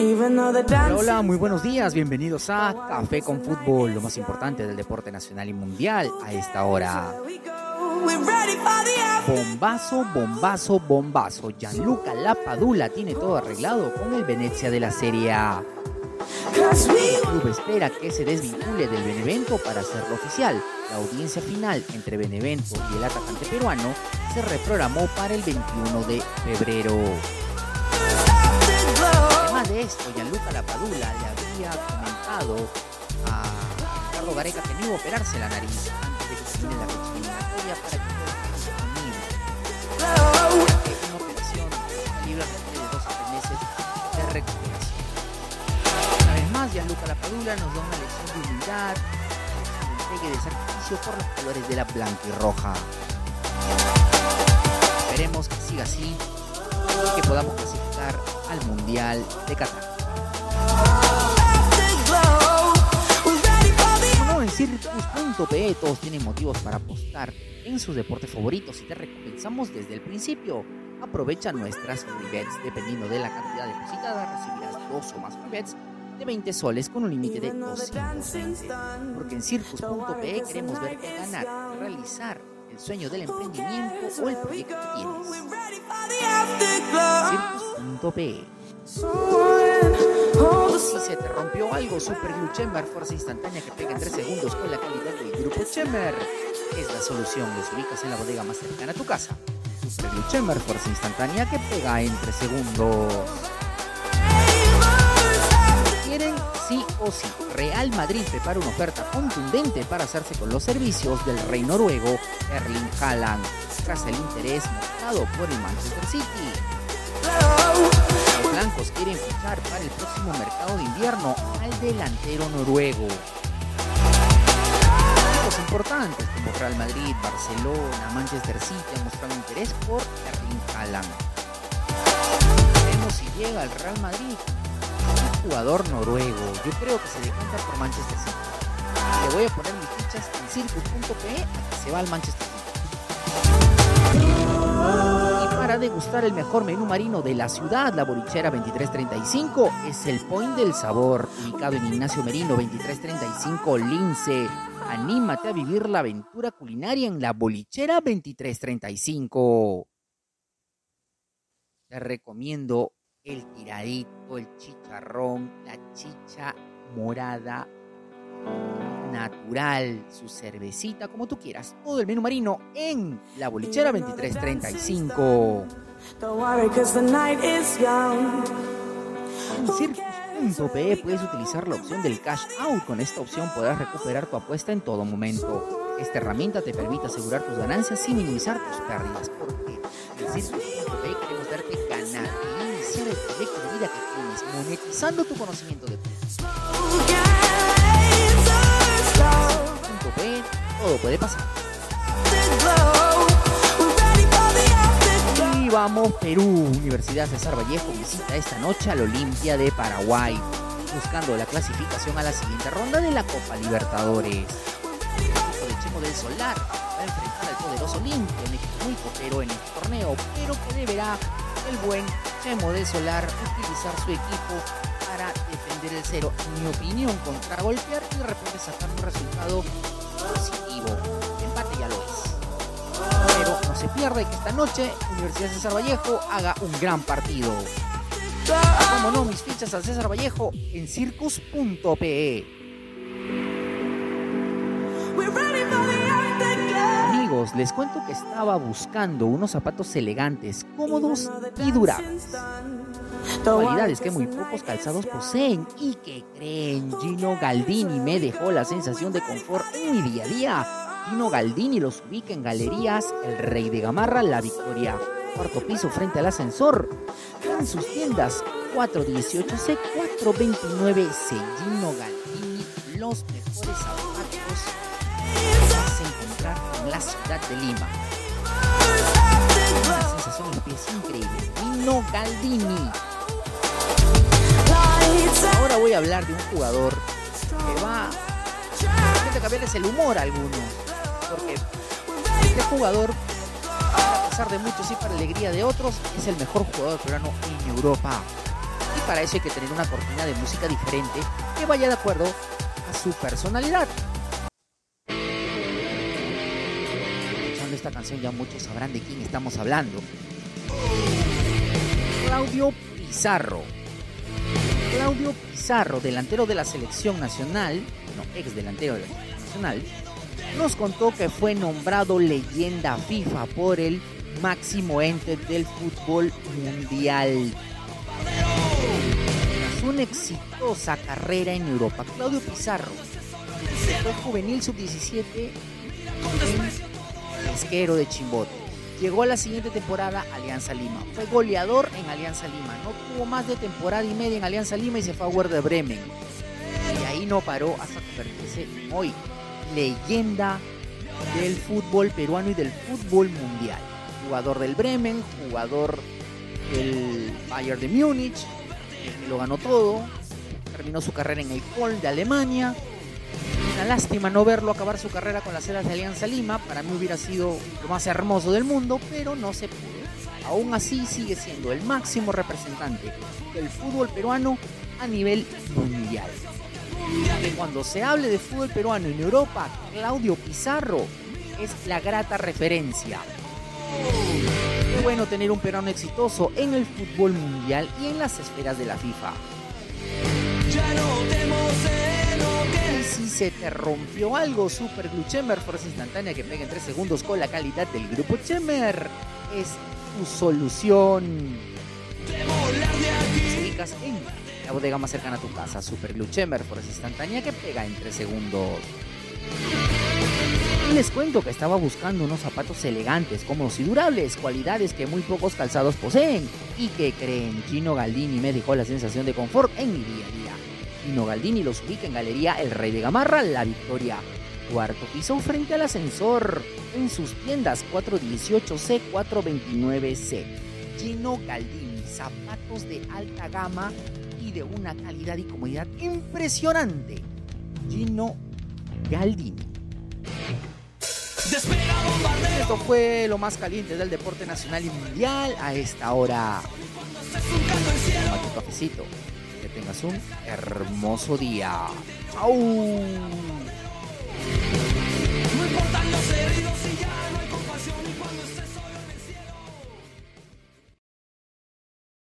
Hola, hola, muy buenos días, bienvenidos a Café con Fútbol, lo más importante del deporte nacional y mundial a esta hora. Bombazo, bombazo, bombazo. Gianluca Lapadula tiene todo arreglado con el Venecia de la Serie A. El club espera que se desvincule del Benevento para hacerlo oficial. La audiencia final entre Benevento y el atacante peruano se reprogramó para el 21 de febrero. Además de esto, Gianluca Lapadula le había comentado a Ricardo Gareca que no iba a operarse la nariz antes de que termine la eliminatoria para que pueda estar disponible. Una operación libre de dos a tres meses de recuperación. Una vez más, Gianluca Lapadula nos da una lección de humildad, un entregue de sacrificio por los colores de la blanca y roja. Esperemos que siga así y que podamos clasificar al Mundial de Qatar. Como en Circus.pe todos tienen motivos para apostar en sus deportes favoritos y te recompensamos desde el principio. Aprovecha nuestras free bets. Dependiendo de la cantidad depositada, recibirás dos o más free bets de 20 soles con un límite de 220. Porque en Circus.pe queremos verte ganar, realizar el sueño del emprendimiento o el proyecto que tienes. Si se te rompió algo, Super Glue Chamber, fuerza instantánea que pega en 3 segundos con la calidad del grupo Chamber. Es la solución, los ubicas en la bodega más cercana a tu casa. Super Glue Chamber, fuerza instantánea que pega en 3 segundos. Sí o sí. Real Madrid prepara una oferta contundente para hacerse con los servicios del rey noruego Erling Haaland, tras el interés mostrado por el Manchester City. Los blancos quieren fichar para el próximo mercado de invierno al delantero noruego. Importantes como Real Madrid, Barcelona, Manchester City han mostrado interés por Erling Haaland. Veremos si llega al Real Madrid jugador noruego. Yo creo que se decanta por Manchester City. Le voy a poner mis fichas en circus.pe a que se va al Manchester City. Y para degustar el mejor menú marino de la ciudad, la bolichera 2335 es el point del sabor, ubicado en Ignacio Merino 2335 Lince. Anímate a vivir la aventura culinaria en la bolichera 2335. Te recomiendo el tiradito, el chicharrón, la chicha morada natural, su cervecita, como tú quieras. Todo el menú marino en la bolichera 2335. En Circus.pe puedes utilizar la opción del cash out. Con esta opción podrás recuperar tu apuesta en todo momento. Esta herramienta te permite asegurar tus ganancias sin minimizar tus pérdidas. Porque en Circus.pe queremos verte ganar iniciar el proyecto de vida que tienes, monetizando tu conocimiento de Circus.pe todo puede pasar. Y vamos, Perú. Universidad César Vallejo visita esta noche al Olimpia de Paraguay, buscando la clasificación a la siguiente ronda de la Copa Libertadores. El equipo de Chemo del Solar va a enfrentar al poderoso Olimpia, un equipo muy copero en este torneo, pero que deberá el buen Chemo del Solar utilizar su equipo para defender el cero, en mi opinión, contragolpear y de repente sacar un resultado positivo. El empate ya lo es. Pero no se pierde que esta noche Universidad César Vallejo haga un gran partido. Como no, mis fichas al César Vallejo en circus.pe. Amigos, les cuento que estaba buscando unos zapatos elegantes, cómodos y durables. Cualidades que muy pocos calzados poseen y que creen. Gino Galdini me dejó la sensación de confort en mi día a día. Gino Galdini los ubica en Galerías El Rey de Gamarra, La Victoria, cuarto piso frente al ascensor. En sus tiendas 418C, 429C. Gino Galdini, los mejores zapatos encontrar en la ciudad de Lima. Una sensación en pies increíble. Galdini. Ahora voy a hablar de un jugador que va a cambiarles el humor a algunos. Porque este jugador, a pesar de muchos y para alegría de otros, es el mejor jugador peruano en Europa. Y para eso hay que tener una cortina de música diferente que vaya de acuerdo a su personalidad. Esta canción ya muchos sabrán de quién estamos hablando. Claudio Pizarro. Claudio Pizarro, delantero de la selección nacional, no, ex delantero de la selección nacional, nos contó que fue nombrado leyenda FIFA por el máximo ente del fútbol mundial. Tras una exitosa carrera en Europa, Claudio Pizarro fue juvenil sub-17 en Pesquero de Chimbote. Llegó a la siguiente temporada Alianza Lima. Fue goleador en Alianza Lima. No tuvo más de temporada y media en Alianza Lima y se fue a Werder Bremen. Y ahí no paró hasta convertirse en hoy leyenda del fútbol peruano y del fútbol mundial. Jugador del Bremen, jugador del Bayern de Múnich, lo ganó todo. Terminó su carrera en el Köln de Alemania una lástima no verlo acabar su carrera con las ceras de Alianza Lima. Para mí hubiera sido lo más hermoso del mundo, pero no se pudo. Aún así sigue siendo el máximo representante del fútbol peruano a nivel mundial. cuando se hable de fútbol peruano en Europa, Claudio Pizarro es la grata referencia. Qué bueno tener un peruano exitoso en el fútbol mundial y en las esferas de la FIFA. Ya no si se te rompió algo, Super Glue Chemer, fuerza instantánea que pega en 3 segundos con la calidad del grupo Chemer. Es tu solución. Ubicas en la bodega más cercana a tu casa. Super Glue Chemer, fuerza instantánea que pega en 3 segundos. Les cuento que estaba buscando unos zapatos elegantes, cómodos y durables, cualidades que muy pocos calzados poseen. Y que creen, Gino Galdini me dejó la sensación de confort en mi día a día. Gino Galdini los ubica en Galería El Rey de Gamarra, La Victoria. Cuarto piso frente al ascensor, en sus tiendas 418C, 429C. Gino Galdini, zapatos de alta gama y de una calidad y comodidad impresionante. Gino Galdini. Esto fue lo más caliente del deporte nacional y mundial a esta hora. tu cafecito tengas un hermoso día. ¡Chao! No importan los heridos y ya no hay